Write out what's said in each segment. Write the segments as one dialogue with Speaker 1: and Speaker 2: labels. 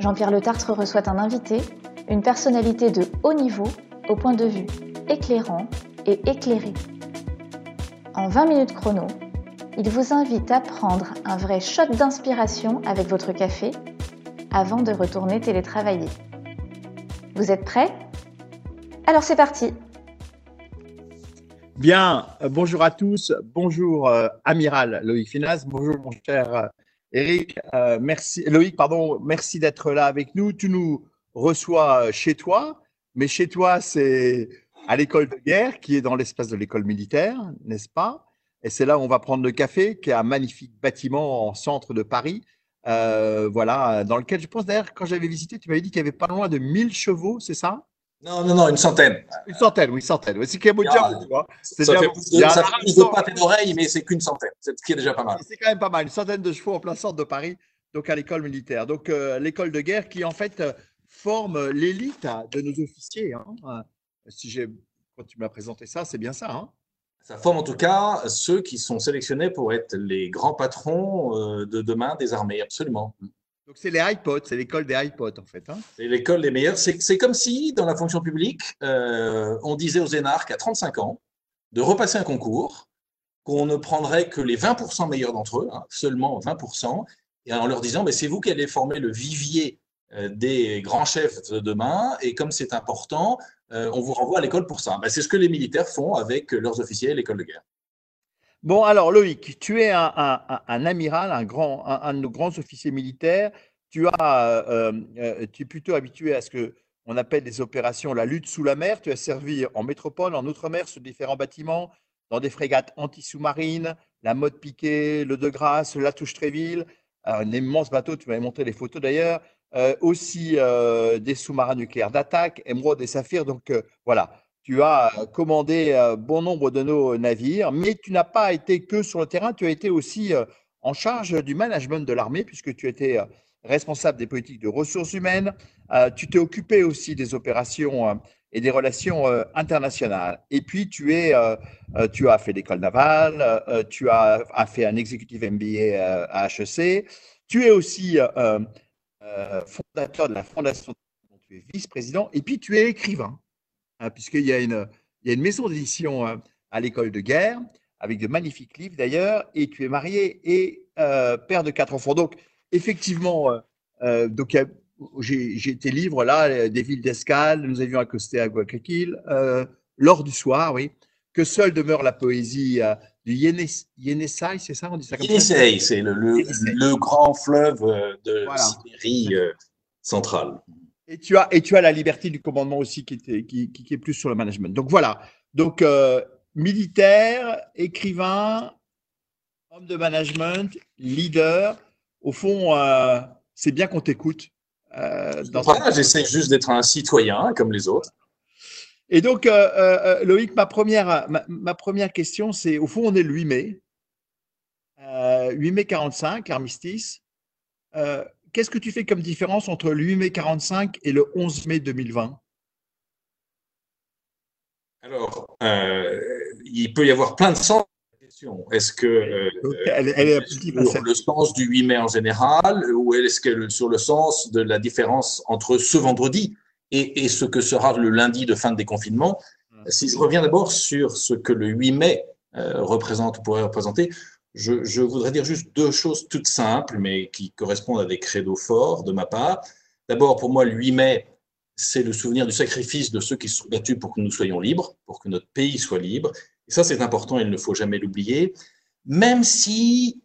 Speaker 1: Jean-Pierre Le Tartre reçoit un invité, une personnalité de haut niveau au point de vue éclairant et éclairé. En 20 minutes chrono, il vous invite à prendre un vrai shot d'inspiration avec votre café avant de retourner télétravailler. Vous êtes prêts? Alors c'est parti
Speaker 2: Bien, euh, bonjour à tous, bonjour euh, Amiral Loïc Finas, bonjour mon cher euh, Eric, merci, Loïc, pardon, merci d'être là avec nous. Tu nous reçois chez toi, mais chez toi c'est à l'école de guerre qui est dans l'espace de l'école militaire, n'est-ce pas? Et c'est là où on va prendre le café, qui est un magnifique bâtiment en centre de Paris. voilà, dans lequel je pense d'ailleurs, quand j'avais visité, tu m'avais dit qu'il y avait pas loin de 1000 chevaux, c'est ça?
Speaker 3: Non, non, non, une centaine.
Speaker 2: Une centaine, oui, une centaine. C'est même
Speaker 3: déjà, tu vois. C'est ça fait plus de, ça fait plus de pattes et d'oreilles, mais c'est qu'une centaine, ce qui est déjà pas mal.
Speaker 2: C'est quand même pas mal, une centaine de chevaux en plein centre de Paris, donc à l'école militaire. Donc euh, l'école de guerre qui en fait euh, forme l'élite de nos officiers. Hein. Euh, si j'ai, quand tu m'as présenté ça, c'est bien ça. Hein.
Speaker 3: Ça forme en tout cas ceux qui sont sélectionnés pour être les grands patrons de demain des armées, absolument.
Speaker 2: Donc c'est les iPods, c'est l'école des iPods en fait. Hein.
Speaker 3: c'est l'école des meilleurs. C'est comme si dans la fonction publique, euh, on disait aux énarques à 35 ans de repasser un concours, qu'on ne prendrait que les 20% meilleurs d'entre eux, hein, seulement 20%, et en leur disant, mais c'est vous qui allez former le vivier euh, des grands chefs de demain, et comme c'est important, euh, on vous renvoie à l'école pour ça. Ben, c'est ce que les militaires font avec leurs officiers à l'école de guerre.
Speaker 2: Bon, alors Loïc, tu es un, amiral, un, grand, un, de nos grands officiers militaires. Tu, as, euh, euh, tu es plutôt habitué à ce que on appelle des opérations la lutte sous la mer. Tu as servi en métropole, en outre-mer, sur différents bâtiments, dans des frégates anti-sous-marines, la Mode Piquet, le De Grasse, la Touche-Tréville, un immense bateau, tu m'avais montré les photos d'ailleurs, euh, aussi des sous-marins nucléaires d'attaque, Emeraude et Saphir. Donc voilà, tu as euh, commandé euh, bon nombre de nos navires, mais tu n'as pas été que sur le terrain, tu as été aussi euh, en charge du management de l'armée, puisque tu étais responsable des politiques de ressources humaines, tu t'es occupé aussi des opérations et des relations internationales. Et puis, tu, es, tu as fait l'école navale, tu as, fait un executive MBA à HEC, tu es aussi fondateur de la fondation, tu es vice-président, et puis tu es écrivain. Hein, puisqu'il y, a une, il y a une maison d'édition euh, à l'école de guerre, avec de magnifiques livres d'ailleurs, et tu es marié et euh, père de quatre enfants. Donc, effectivement, euh, donc j'ai tes livres là, des villes d'escale, nous avions accosté à Guayaquil, l'or du soir, oui, que seule demeure la poésie du Yenisei, c'est ça
Speaker 3: on dit ça comme Yenisei, c'est le, le, grand fleuve de voilà. Sibérie centrale.
Speaker 2: Et tu as, et tu as la liberté du commandement aussi qui, était, qui, qui, est plus sur le management. Donc voilà. Donc euh, militaire, écrivain, homme de management, leader. Au fond, euh, c'est bien qu'on t'écoute.
Speaker 3: Euh, voilà, j'essaie juste d'être un citoyen comme les autres.
Speaker 2: Et donc, euh, Loïc, ma première, ma, première question, c'est au fond, on est le 8 mai. 8 mai 45, armistice qu'est-ce que tu fais comme différence entre le 8 mai 45 et le 11 mai 2020
Speaker 3: Alors, euh, il peut y avoir plein de sens. Est-ce que euh, elle, est sur le sens du 8 mai en général ou est-ce que sur le sens de la différence entre ce vendredi et, ce que sera le lundi de fin de déconfinement? Hum. Si je reviens d'abord sur ce que le 8 mai euh, représente ou pourrait représenter, je, voudrais dire juste deux choses toutes simples, mais qui correspondent à des credos forts de ma part. D'abord, pour moi, le 8 mai, c'est le souvenir du sacrifice de ceux qui se sont battus pour que nous soyons libres, pour que notre pays soit libre. Et ça, c'est important, il ne faut jamais l'oublier. Même si,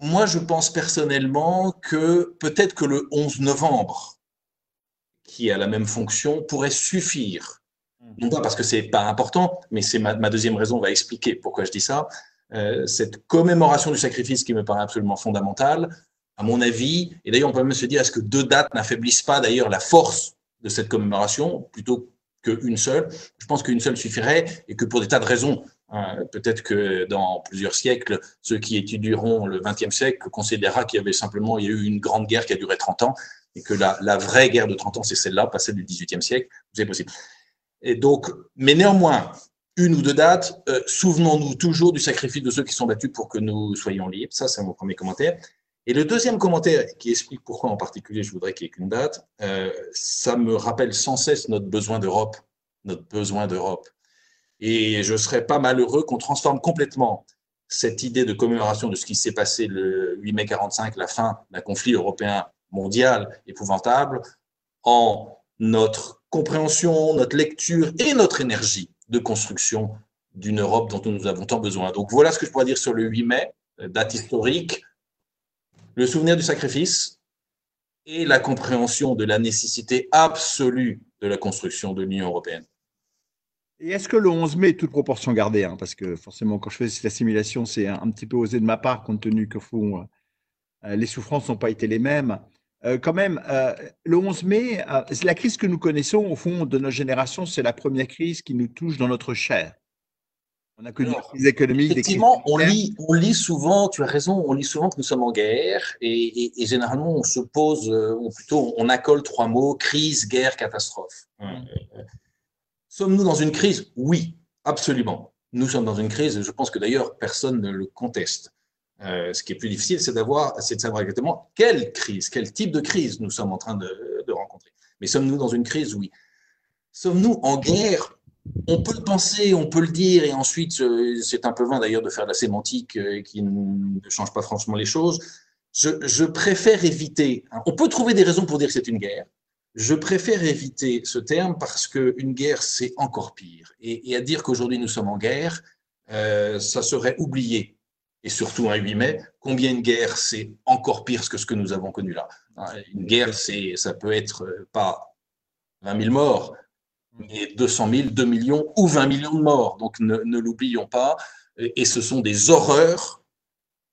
Speaker 3: moi, je pense personnellement que peut-être que le 11 novembre, qui a la même fonction, pourrait suffire. Non pas parce que c'est pas important, mais c'est ma, ma, deuxième raison va expliquer pourquoi je dis ça. Euh, cette commémoration du sacrifice qui me paraît absolument fondamentale à mon avis, et d'ailleurs on peut même se dire, est-ce que deux dates n'affaiblissent pas d'ailleurs la force de cette commémoration plutôt qu'une seule? Je pense qu'une seule suffirait et que pour des tas de raisons, hein, peut-être que dans plusieurs siècles, ceux qui étudieront le XXe siècle considérera qu'il y avait simplement y a eu une grande guerre qui a duré 30 ans et que la, la vraie guerre de 30 ans, c'est celle-là, pas celle du XVIIIe siècle. C'est possible. Et donc, mais néanmoins, une ou deux dates, euh, souvenons-nous toujours du sacrifice de ceux qui sont battus pour que nous soyons libres. Ça, c'est mon premier commentaire. Et le deuxième commentaire qui explique pourquoi en particulier je voudrais qu'il n'y ait qu'une date, euh, ça me rappelle sans cesse notre besoin d'Europe, notre besoin d'Europe. Et je ne serais pas malheureux qu'on transforme complètement cette idée de commémoration de ce qui s'est passé le 8 mai 45, la fin d'un conflit européen mondial épouvantable, en notre compréhension, notre lecture et notre énergie de construction d'une Europe dont nous avons tant besoin. Donc voilà ce que je pourrais dire sur le 8 mai, date historique, le souvenir du sacrifice et la compréhension de la nécessité absolue de la construction de l'Union européenne.
Speaker 2: Et est-ce que le 11 mai, toute proportion gardée, hein, parce que forcément, quand je fais cette assimilation, c'est un, petit peu osé de ma part, compte tenu que font, euh, les souffrances n'ont pas été les mêmes. Euh, quand même, euh, le 11 mai, la crise que nous connaissons, au fond, de notre génération, c'est la première crise qui nous touche dans notre chair.
Speaker 3: On a connu des économiques. Effectivement, on lit, on lit souvent, tu as raison, on lit souvent que nous sommes en guerre et, généralement on se pose, euh, ou plutôt on accole trois mots, crise, guerre, catastrophe. Hum. Sommes-nous dans une crise? Oui, absolument. Nous sommes dans une crise, je pense que d'ailleurs personne ne le conteste. Euh, ce qui est plus difficile, c'est de savoir exactement quelle crise, quel type de crise nous sommes en train de, rencontrer. Mais sommes-nous dans une crise? Oui. Sommes-nous en guerre? On peut le penser, on peut le dire, et ensuite, euh, c'est un peu vain d'ailleurs de faire de la sémantique euh, qui ne change pas franchement les choses. Je, préfère éviter, hein, on peut trouver des raisons pour dire que c'est une guerre, je préfère éviter ce terme parce qu'une guerre, c'est encore pire. Et, à dire qu'aujourd'hui nous sommes en guerre, ça serait oublier, et surtout un 8 mai, combien une guerre, c'est encore pire que ce que nous avons connu là. Une guerre, c'est, ça peut être pas 20 000 morts, mais 200 000, 2 millions ou 20 millions de morts. Donc ne, l'oublions pas. Et ce sont des horreurs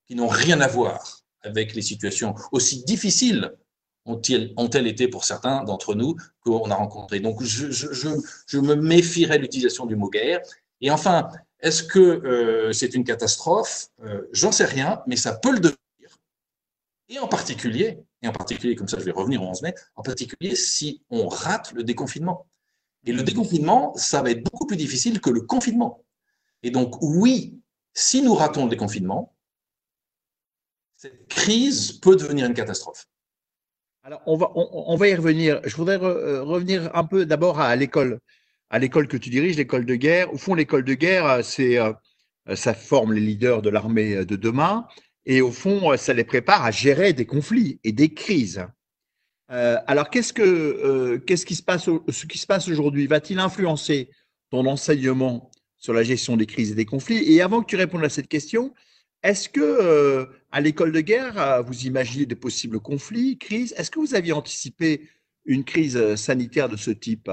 Speaker 3: qui n'ont rien à voir avec les situations aussi difficiles ont-elles été pour certains d'entre nous qu'on a rencontrés. Donc je, je, me méfierais de l'utilisation du mot guerre. Et enfin, est-ce que euh, c'est une catastrophe? Euh, J'en sais rien, mais ça peut le devenir. Et en particulier, et en particulier, comme ça je vais revenir au 11 mai, en particulier si on rate le déconfinement. Et le déconfinement, ça va être beaucoup plus difficile que le confinement. Et donc, oui, si nous ratons le déconfinement, cette crise peut devenir une catastrophe.
Speaker 2: Alors, on va, on, va y revenir. Je voudrais euh, revenir un peu d'abord à l'école, à l'école que tu diriges, l'école de guerre. Au fond, l'école de guerre, c'est, euh, ça forme les leaders de l'armée de demain. Et au fond, ça les prépare à gérer des conflits et des crises. Euh, alors, qu'est-ce, que, euh, qu'est-ce qui se passe, ce qui se passe aujourd'hui? Va-t-il influencer ton enseignement sur la gestion des crises et des conflits? Et avant que tu répondes à cette question, est-ce que euh, à l'école de guerre, vous imaginez des possibles conflits, crises? Est-ce que vous aviez anticipé une crise sanitaire de ce type?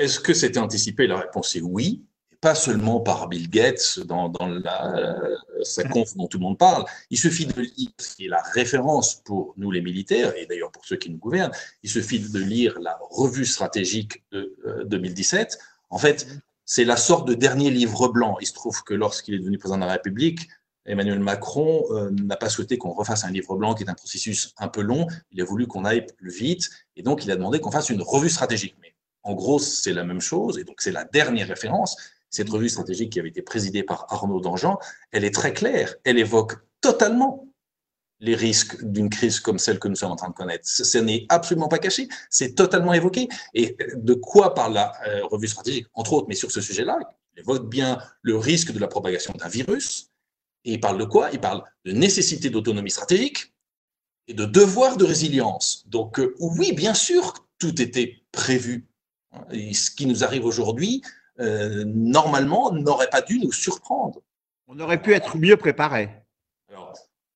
Speaker 3: Est-ce que c'était anticipé? La réponse est oui pas seulement par Bill Gates dans, la, sa conf dont tout le monde parle. Il suffit de lire ce qui est la référence pour nous les militaires, et d'ailleurs pour ceux qui nous gouvernent, il suffit de lire la revue stratégique de 2017. Euh, en fait, c'est la sorte de dernier livre blanc. Il se trouve que lorsqu'il est devenu président de la République, Emmanuel Macron euh, n'a pas souhaité qu'on refasse un livre blanc qui est un processus un peu long. Il a voulu qu'on aille plus vite et donc il a demandé qu'on fasse une revue stratégique. En gros, c'est la même chose et donc c'est la dernière référence. Cette revue stratégique qui avait été présidée par Arnaud Dangean, elle est très claire. Elle évoque totalement les risques d'une crise comme celle que nous sommes en train de connaître. Ce n'est absolument pas caché, c'est totalement évoqué. Et de quoi parle la euh, revue stratégique Entre autres, mais sur ce sujet-là, il évoque bien le risque de la propagation d'un virus. Et il parle de quoi? Il parle de nécessité d'autonomie stratégique et de devoir de résilience. Donc euh, oui, bien sûr, tout était prévu. Et ce qui nous arrive aujourd'hui, euh, normalement, n'aurait pas dû nous surprendre.
Speaker 2: On aurait pu être mieux préparé.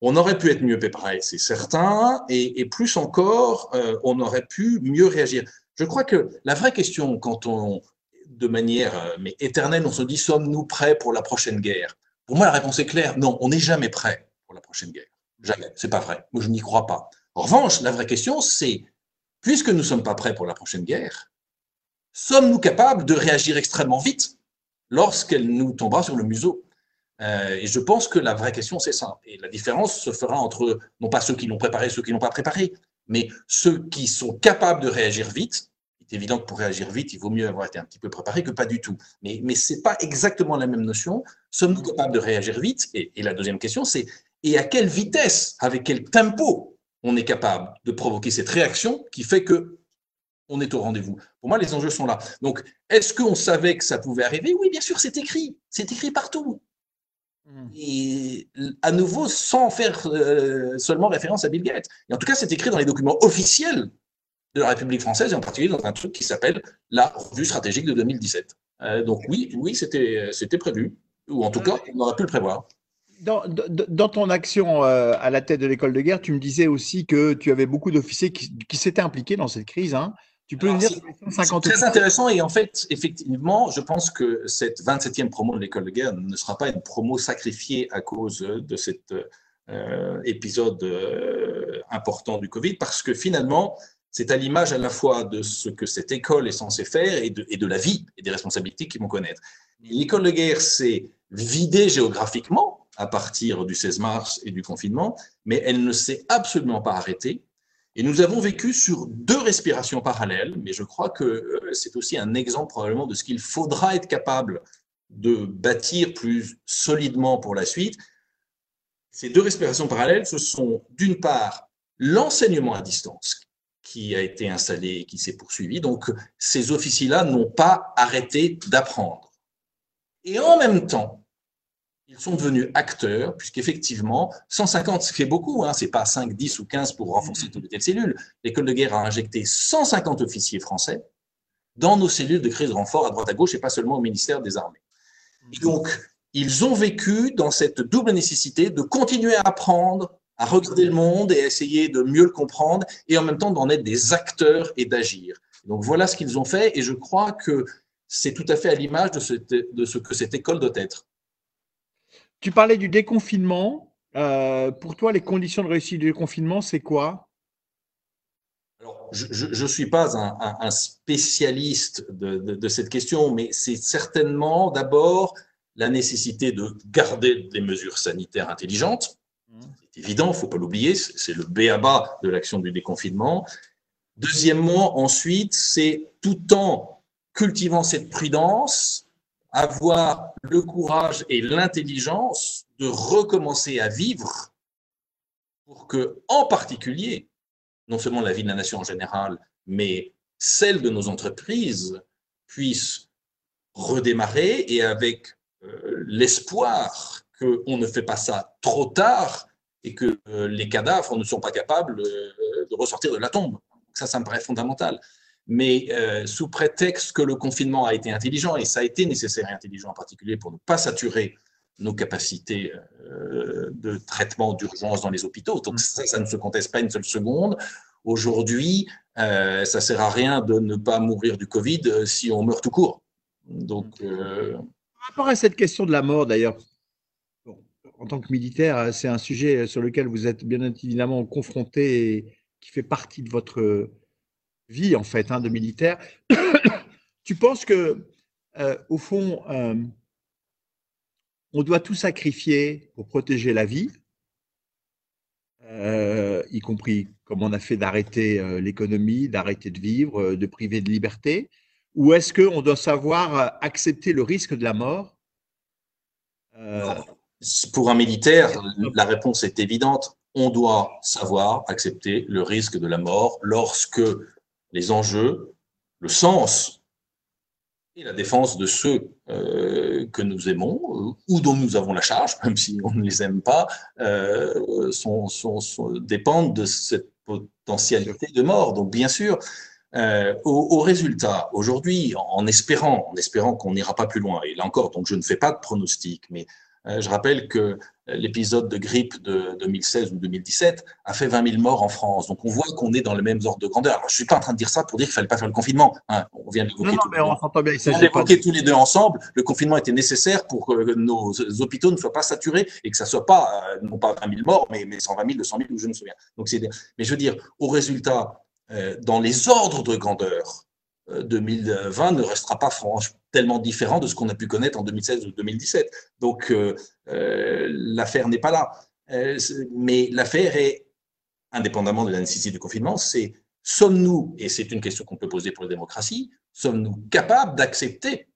Speaker 3: on aurait pu être mieux préparé, c'est certain, et, plus encore, euh, on aurait pu mieux réagir. Je crois que la vraie question, quand on, de manière euh, mais éternelle, on se dit sommes-nous prêts pour la prochaine guerre? Pour moi, la réponse est claire non, on n'est jamais prêt pour la prochaine guerre. Jamais. C'est pas vrai. Moi, je n'y crois pas. En revanche, la vraie question, c'est, puisque nous ne sommes pas prêts pour la prochaine guerre, sommes-nous capables de réagir extrêmement vite lorsqu'elle nous tombera sur le museau? Euh, Et je pense que la vraie question, c'est ça. Et la différence se fera entre, non pas ceux qui l'ont préparé, ceux qui n'ont pas préparé, mais ceux qui sont capables de réagir vite. Il est évident que pour réagir vite, il vaut mieux avoir été un petit peu préparé que pas du tout. Mais, mais ce n'est pas exactement la même notion. Sommes-nous capables de réagir vite? Et la deuxième question, c'est et à quelle vitesse, avec quel tempo on est capable de provoquer cette réaction qui fait que on est au rendez-vous. Pour moi, les enjeux sont là. Donc, est-ce qu'on savait que ça pouvait arriver? Oui, bien sûr, c'est écrit. C'est écrit partout. Hmm. Et à nouveau, sans faire euh, seulement référence à Bill Gates. Et en tout cas, c'est écrit dans les documents officiels de la République française, et en particulier dans un truc qui s'appelle la revue stratégique de 2017. Euh, donc oui, oui, c'était prévu, ou en tout cas, on aurait pu le prévoir.
Speaker 2: Dans, ton action euh, à la tête de l'école de guerre, tu me disais aussi que tu avais beaucoup d'officiers qui, s'étaient impliqués dans cette crise. Hein. Tu peux nous dire
Speaker 3: C'est très intéressant et en fait, effectivement, je pense que cette 27e promo de l'école de guerre ne sera pas une promo sacrifiée à cause de cet euh, épisode euh, important du Covid parce que finalement, c'est à l'image à la fois de ce que cette école est censée faire et de, et de la vie et des responsabilités qu'ils vont connaître. L'école de guerre s'est vidée géographiquement à partir du 16 mars et du confinement, mais elle ne s'est absolument pas arrêtée. Et nous avons vécu sur deux respirations parallèles, mais je crois que euh, c'est aussi un exemple probablement de ce qu'il faudra être capable de bâtir plus solidement pour la suite. Ces deux respirations parallèles, ce sont d'une part l'enseignement à distance qui a été installé et qui s'est poursuivi. Donc ces officiers-là n'ont pas arrêté d'apprendre. Et en même temps, ils sont devenus acteurs, puisqu'effectivement, 150, c'est beaucoup, hein, c'est pas 5, 10 ou 15 pour renforcer toutes les cellules. L'école de guerre a injecté 150 officiers français dans nos cellules de crise de renfort à droite à gauche et pas seulement au ministère des Armées. Et donc, ils ont vécu dans cette double nécessité de continuer à apprendre, à regarder le monde et à essayer de mieux le comprendre et en même temps d'en être des acteurs et d'agir. Donc voilà ce qu'ils ont fait et je crois que c'est tout à fait à l'image de ce que cette école doit être.
Speaker 2: Tu parlais du déconfinement. Euh, pour toi, les conditions de réussite du déconfinement, c'est quoi?
Speaker 3: Alors, je ne suis pas un, spécialiste de, cette question, mais c'est certainement d'abord la nécessité de garder des mesures sanitaires intelligentes. Mmh. C'est évident, il ne faut pas l'oublier, c'est le béaba de l'action du déconfinement. Deuxièmement, ensuite, c'est tout en cultivant cette prudence, avoir le courage et l'intelligence de recommencer à vivre pour que, en particulier, non seulement la vie de la nation en général, mais celle de nos entreprises puisse redémarrer et avec euh, l'espoir qu'on ne fait pas ça trop tard et que euh, les cadavres ne sont pas capables euh, de ressortir de la tombe. Ça, ça me paraît fondamental mais euh, sous prétexte que le confinement a été intelligent, et ça a été nécessaire et intelligent en particulier pour ne pas saturer nos capacités euh, de traitement d'urgence dans les hôpitaux. Donc ça, ça ne se conteste pas une seule seconde. Aujourd'hui, euh, ça ne sert à rien de ne pas mourir du Covid si on meurt tout court. Donc,
Speaker 2: Par rapport à cette question de la mort, d'ailleurs, en tant que militaire, c'est un sujet sur lequel vous êtes bien évidemment confronté et qui fait partie de votre vie en fait hein, de militaire. tu penses que euh, au fond, euh, on doit tout sacrifier pour protéger la vie, euh, y compris comme on a fait d'arrêter l'économie, d'arrêter de vivre, de priver de liberté, ou est-ce qu'on doit savoir accepter le risque de la mort?
Speaker 3: Pour un militaire, la réponse est évidente. On doit savoir accepter le risque de la mort lorsque les enjeux, le sens et la défense de ceux euh, que nous aimons euh, ou dont nous avons la charge, même si on ne les aime pas, euh, sont, dépendent de cette potentialité de mort. Donc, bien sûr, au, résultat, aujourd'hui, en espérant, en espérant qu'on n'ira pas plus loin, et là encore, donc je ne fais pas de pronostic, mais je rappelle que l'épisode de grippe de 2016 ou 2017 a fait 20 000 morts en France. Donc on voit qu'on est dans les mêmes ordres de grandeur. Alors, je suis pas en train de dire ça pour dire qu'il fallait pas faire le confinement. Hein. On vient d'évoquer tous, tous les deux ensemble. Le confinement était nécessaire pour que nos hôpitaux ne soient pas saturés et que ça soit pas euh, non pas 20 000 morts, mais, mais 120 000, 200 000 ou je ne me souviens. Donc c'est. Mais je veux dire, au résultat, euh, dans les ordres de grandeur, 2020 ne restera pas franchement tellement différent de ce qu'on a pu connaître en 2016 ou 2017. Donc euh, euh, l'affaire n'est pas là. Euh, mais l'affaire est, indépendamment de la nécessité du confinement, c'est sommes-nous, et c'est une question qu'on peut poser pour la démocratie, sommes-nous capables d'accepter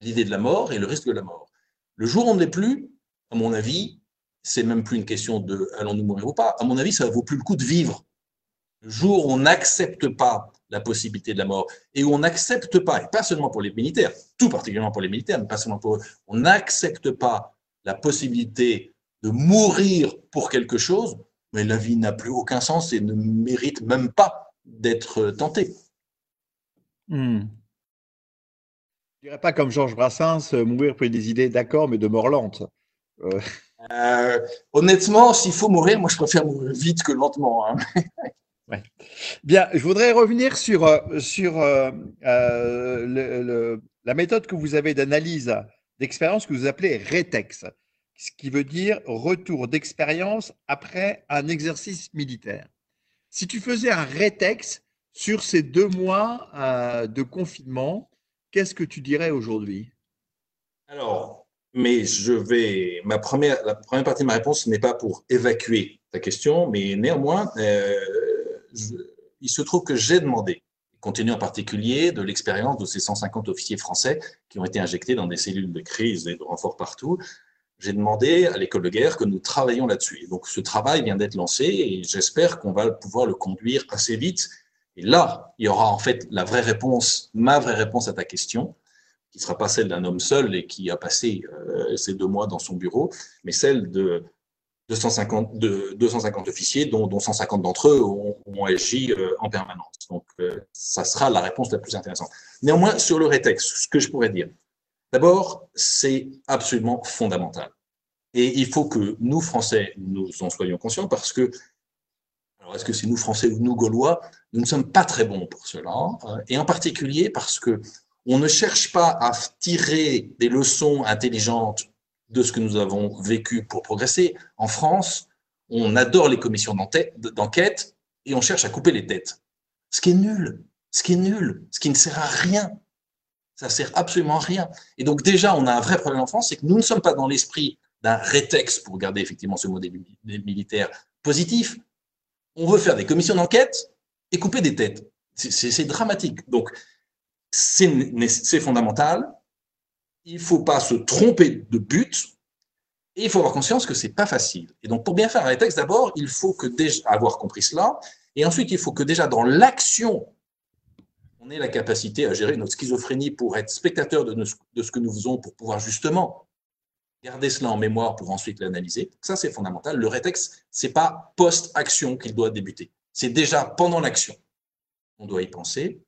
Speaker 3: l'idée de la mort et le risque de la mort? Le jour où on ne l'est plus, à mon avis, c'est même plus une question de allons-nous mourir ou pas. À mon avis, ça vaut plus le coup de vivre. Le jour où on n'accepte pas la possibilité de la mort et où on n'accepte pas, et pas seulement pour les militaires, tout particulièrement pour les militaires, mais pas seulement pour eux, on n'accepte pas la possibilité de mourir pour quelque chose, mais la vie n'a plus aucun sens et ne mérite même pas d'être tentée.
Speaker 2: Hmm. Je dirais pas comme Georges Brassens, euh, mourir pour des idées, d'accord, mais de mort lente.
Speaker 3: Euh. Euh, honnêtement, s'il faut mourir, moi je préfère mourir vite que lentement. Hein.
Speaker 2: Bien, je voudrais revenir sur, euh, sur euh, euh, la méthode que vous avez d'analyse d'expérience que vous appelez RETEX, ce qui veut dire retour d'expérience après un exercice militaire. Si tu faisais un RETEX sur ces deux mois de confinement, qu'est-ce que tu dirais aujourd'hui?
Speaker 3: Alors, mais je vais. Ma première, la première partie de ma réponse n'est pas pour évacuer ta question, mais néanmoins, il se trouve que j'ai demandé, compte tenu en particulier de l'expérience de ces 150 officiers français qui ont été injectés dans des cellules de crise et de renfort partout, j'ai demandé à l'école de guerre que nous travaillions là-dessus. Donc ce travail vient d'être lancé et j'espère qu'on va pouvoir le conduire assez vite. Et là, il y aura en fait la vraie réponse, ma vraie réponse à ta question, qui ne sera pas celle d'un homme seul et qui a passé euh, ces deux mois dans son bureau, mais celle de 250, de, 250 officiers, dont, dont 150 d'entre eux ont, agi euh, en permanence. Donc, euh, ça sera la réponse la plus intéressante. Néanmoins, sur le rétexte, ce que je pourrais dire, d'abord, c'est absolument fondamental. Et il faut que nous, Français, nous en soyons conscients parce que, alors est-ce que c'est nous, Français ou nous, Gaulois, nous ne sommes pas très bons pour cela. Hein, et en particulier parce que on ne cherche pas à tirer des leçons intelligentes de ce que nous avons vécu pour progresser. En France, on adore les commissions d'enquête et on cherche à couper les têtes. Ce qui est nul, ce qui est nul, ce qui ne sert à rien. Ça sert absolument à rien. Et donc déjà, on a un vrai problème en France, c'est que nous ne sommes pas dans l'esprit d'un rétex, pour garder effectivement ce mot des militaires, positif. On veut faire des commissions d'enquête et couper des têtes. C'est dramatique. Donc, c'est fondamental il ne faut pas se tromper de but et il faut avoir conscience que ce n'est pas facile. Et donc, pour bien faire un texte, d'abord, il faut que déjà avoir compris cela. Et ensuite, il faut que déjà dans l'action, on ait la capacité à gérer notre schizophrénie pour être spectateur de, ce que nous faisons, pour pouvoir justement garder cela en mémoire pour ensuite l'analyser. Ça, c'est fondamental. Le rétexte, ce n'est pas post-action qu'il doit débuter. C'est déjà pendant l'action. On doit y penser.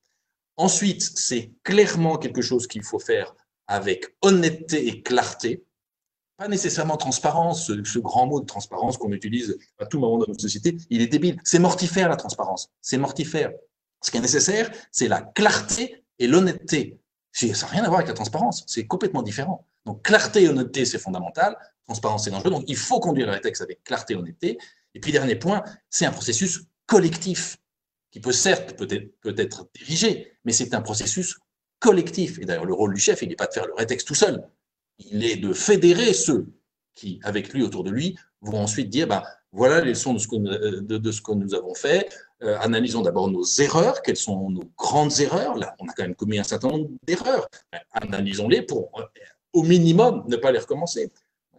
Speaker 3: Ensuite, c'est clairement quelque chose qu'il faut faire avec honnêteté et clarté, pas nécessairement transparence, ce, grand mot de transparence qu'on utilise à tout moment dans notre société, il est débile. C'est mortifère la transparence, c'est mortifère. Ce qui est nécessaire, c'est la clarté et l'honnêteté. Ça n'a rien à voir avec la transparence, c'est complètement différent. Donc clarté et honnêteté, c'est fondamental. Transparence, c'est dangereux. Donc il faut conduire les textes avec clarté et honnêteté. Et puis dernier point, c'est un processus collectif qui peut certes peut-être peut être dirigé, mais c'est un processus collectif. Et d'ailleurs, le rôle du chef, il n'est pas de faire le rétexte tout seul. Il est de fédérer ceux qui, avec lui, autour de lui, vont ensuite dire, bah, voilà les leçons de ce que, de, ce que nous avons fait. Euh, analysons d'abord nos erreurs. Quelles sont nos grandes erreurs? Là, on a quand même commis un certain nombre d'erreurs. Analysons-les pour, au minimum, ne pas les recommencer.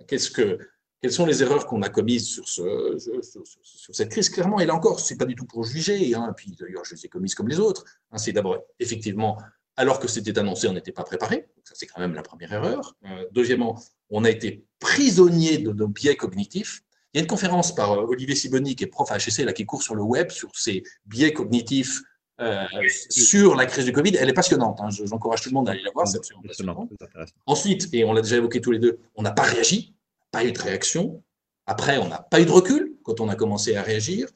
Speaker 3: Qu'est-ce que, quelles sont les erreurs qu'on a commises sur, ce, sur, cette crise? Clairement, et là encore, ce n'est pas du tout pour juger, hein, puis d'ailleurs, je les ai commises comme les autres. Hein, c'est d'abord, effectivement, alors que c'était annoncé, on n'était pas préparé. ça, c'est quand même la première erreur. Euh, deuxièmement, on a été prisonnier de nos biais cognitifs. Il y a une conférence par euh, Olivier Siboni, qui est prof à HEC, là, qui court sur le web, sur ces biais cognitifs euh, sur la crise du Covid. Elle est passionnante. Hein. J'encourage tout le monde à aller la voir. C'est Ensuite, et on l'a déjà évoqué tous les deux, on n'a pas réagi, pas eu de réaction. Après, on n'a pas eu de recul quand on a commencé à réagir.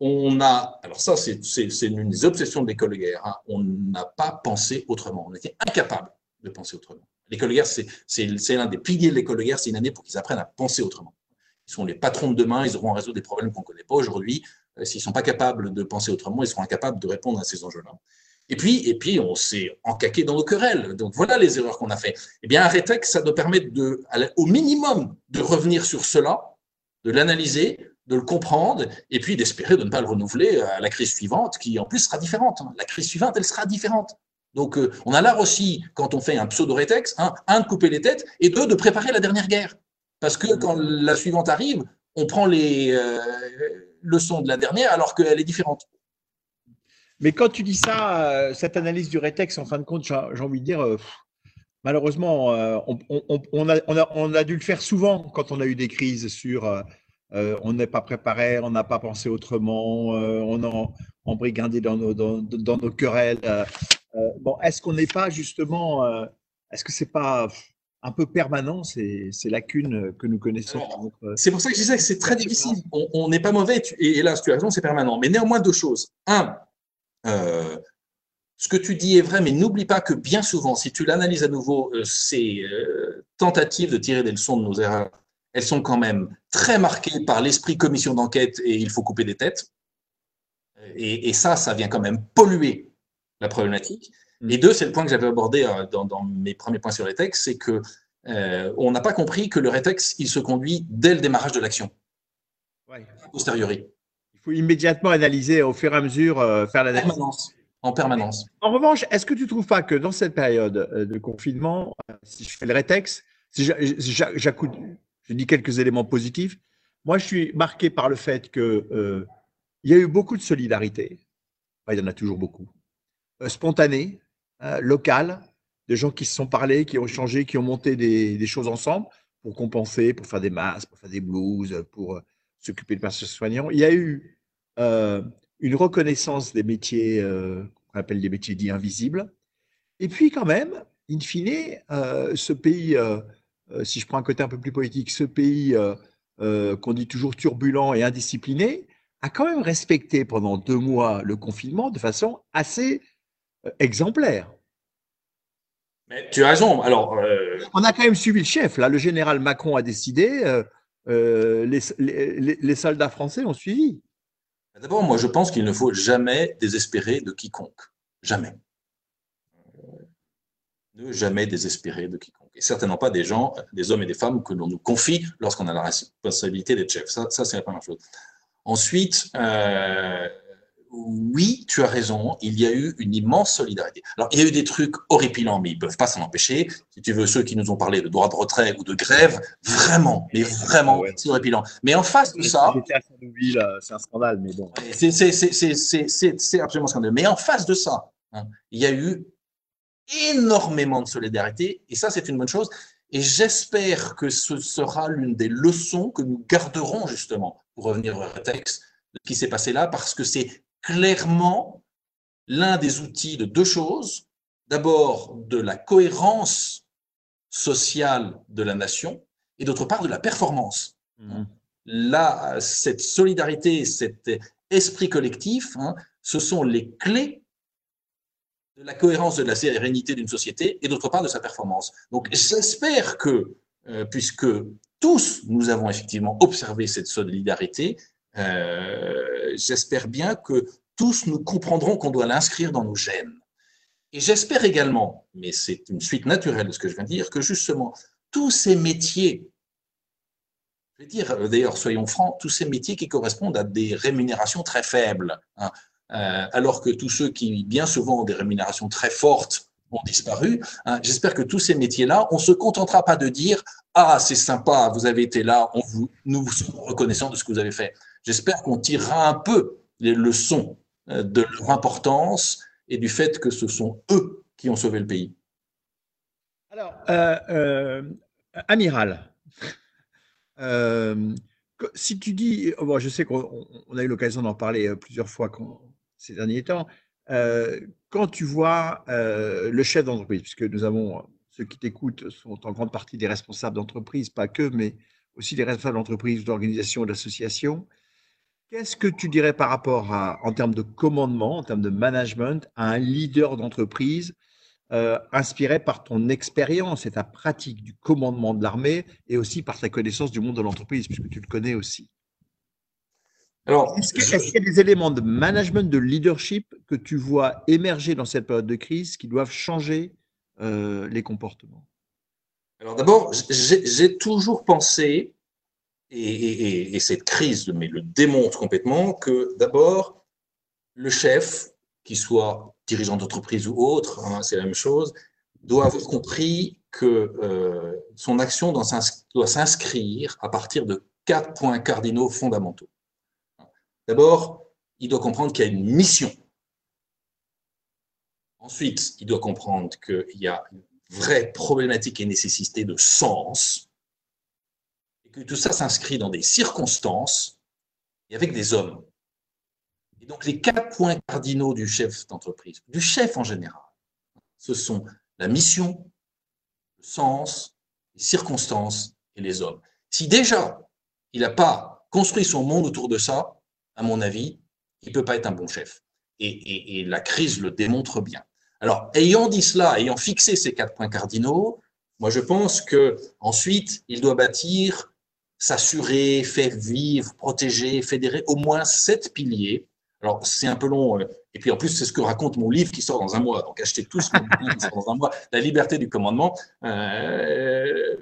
Speaker 3: On a, alors ça, c'est une des obsessions de l'école de guerre. Hein. On n'a pas pensé autrement. On était incapable de penser autrement. L'école de guerre, c'est l'un des piliers de l'école de guerre. C'est une année pour qu'ils apprennent à penser autrement. Ils sont les patrons de demain. Ils auront à résoudre des problèmes qu'on ne connaît pas aujourd'hui. Euh, s'ils ne sont pas capables de penser autrement, ils seront incapables de répondre à ces enjeux-là. Et puis, et puis, on s'est encaqué dans nos querelles. Donc voilà les erreurs qu'on a fait. Eh bien, un rétex, ça doit permettre de, au minimum de revenir sur cela, de l'analyser, de le comprendre, et puis d'espérer de ne pas le renouveler à la crise suivante, qui en plus sera différente. La crise suivante, elle sera différente. Donc, euh, on a l'art aussi, quand on fait un pseudo-rétex, hein, un, de couper les têtes, et deux, de préparer la dernière guerre. Parce que quand la suivante arrive, on prend les euh, leçons de la dernière alors qu'elle est différente.
Speaker 2: Mais quand tu dis ça, euh, cette analyse du rétex, en fin de compte, j'ai envie de dire, euh, malheureusement, euh, on, a, dû le faire souvent quand on a eu des crises sur on n'est pas préparé, on n'a pas pensé autrement, on a embrigandé dans nos, dans, nos querelles. bon, est-ce qu'on n'est pas justement, est-ce que c'est pas un peu permanent ces, lacunes que nous connaissons
Speaker 3: C'est pour ça que je disais que c'est très difficile. On n'est pas mauvais, et, là, tu as raison, c'est permanent. Mais néanmoins, deux choses. Un, euh, ce que tu dis est vrai, mais n'oublie pas que bien souvent, si tu l'analyses à nouveau, euh, ces euh, tentatives de tirer des leçons de nos erreurs, elles sont quand même très marquées par l'esprit commission d'enquête et il faut couper des têtes. Et, ça, ça vient quand même polluer la problématique. Mm. Et deux, c'est le point que j'avais abordé dans, mes premiers points sur les textes, c'est que on n'a pas compris que le rétex, il se conduit dès le démarrage de l'action, ouais. posteriori
Speaker 2: immédiatement analyser au fur et à mesure, euh, faire la
Speaker 3: permanence. En permanence.
Speaker 2: En revanche, est-ce que tu ne trouves pas que dans cette période euh, de confinement, euh, si je fais le rétex, si je dis quelques éléments positifs, moi je suis marqué par le fait qu'il il y a eu beaucoup de solidarité. il y en a toujours beaucoup. spontanée, locale, de gens qui se sont parlé, qui ont changé, qui ont monté des, des, choses ensemble pour compenser, pour faire des masques, pour faire des blouses, pour s'occuper de personnes soignants. Il y a eu euh, une reconnaissance des métiers euh, qu'on appelle des métiers dits invisibles. Et puis quand même, in fine, euh, ce pays, si je prends un côté un peu plus politique, ce pays qu'on dit toujours turbulent et indiscipliné, a quand même respecté pendant deux mois le confinement de façon assez exemplaire.
Speaker 3: Mais tu as raison. Alors,
Speaker 2: on a quand même suivi le chef. Là, le général Macron a décidé. les, les, soldats français ont suivi.
Speaker 3: D'abord, moi, je pense qu'il ne faut jamais désespérer de quiconque. Jamais. Ne jamais désespérer de quiconque. Et certainement pas des gens, des hommes et des femmes que l'on nous confie lorsqu'on a la responsabilité d'être chef. Ça, ça c'est la première chose. Ensuite, euh, oui, tu as raison, il y a eu une immense solidarité. Alors, il y a eu des trucs horripilants, mais ils ne peuvent pas s'en empêcher. Si tu veux, ceux qui nous ont parlé de droit de retrait ou de grève, vraiment, mais vraiment, c'est horripilant. Mais en face de ça.
Speaker 2: C'est un scandale, mais bon.
Speaker 3: C'est absolument scandaleux. Mais en face de ça, hein, il y a eu énormément de solidarité, et ça, c'est une bonne chose. Et j'espère que ce sera l'une des leçons que nous garderons justement, pour revenir au texte, de ce qui s'est passé là, parce que c'est clairement l'un des outils de deux choses. D'abord, de la cohérence sociale de la nation et d'autre part, de la performance. Mmh. Là, cette solidarité, cet esprit collectif, hein, ce sont les clés de la cohérence de la sérénité d'une société et d'autre part de sa performance. Donc j'espère que, euh, puisque tous nous avons effectivement observé cette solidarité, euh, j'espère bien que tous nous comprendrons qu'on doit l'inscrire dans nos gènes. Et j'espère également, mais c'est une suite naturelle de ce que je viens de dire, que justement, tous ces métiers, je vais dire euh, d'ailleurs, soyons francs, tous ces métiers qui correspondent à des rémunérations très faibles, hein, alors que tous ceux qui, bien souvent, ont des rémunérations très fortes ont disparu. Hein, j'espère que tous ces métiers-là, on ne se contentera pas de dire Ah, c'est sympa, vous avez été là, on nous vous sommes reconnaissants de ce que vous avez fait. J'espère qu'on tirera un peu les leçons euh, de leur importance et du fait que ce sont eux qui ont sauvé le pays.
Speaker 2: Alors, euh, euh, amiral, si tu dis, bon, je sais qu'on a eu l'occasion d'en parler plusieurs fois ces derniers temps, quand tu vois le chef d'entreprise, puisque nous avons, ceux qui t'écoutent sont en grande partie des responsables d'entreprise, pas que, mais aussi des responsables d'entreprise, d'organisation et d'associations. Qu'est-ce que tu dirais par rapport à, en termes de commandement, en termes de management, à un leader d'entreprise euh, inspiré par ton expérience et ta pratique du commandement de l'armée et aussi par ta connaissance du monde de l'entreprise, puisque tu le connais aussi? Alors, est-ce qu'il y a des éléments de management, de leadership que tu vois émerger dans cette période de crise qui doivent changer euh, les comportements?
Speaker 3: Alors d'abord, j'ai toujours pensé et, cette crise mais le démontre complètement que d'abord, le chef, qu'il soit dirigeant d'entreprise ou autre, hein, c'est la même chose, doit avoir compris que euh, son action doit s'inscrire à partir de quatre points cardinaux fondamentaux. D'abord, il doit comprendre qu'il y a une mission. Ensuite, il doit comprendre qu'il y a une vraie problématique et nécessité de sens que tout ça s'inscrit dans des circonstances et avec des hommes. Et donc les quatre points cardinaux du chef d'entreprise, du chef en général, ce sont la mission, le sens, les circonstances et les hommes. Si déjà il n'a pas construit son monde autour de ça, à mon avis, il ne peut pas être un bon chef. Et, la crise le démontre bien. Alors, ayant dit cela, ayant fixé ces quatre points cardinaux, moi je pense que ensuite il doit bâtir s'assurer, faire vivre, protéger, fédérer au moins sept piliers. Alors, c'est un peu long. Euh, et puis, en plus, c'est ce que raconte mon livre qui sort dans un mois. Donc, achetez tous mon livre qui sort dans un mois. La liberté du commandement. Euh,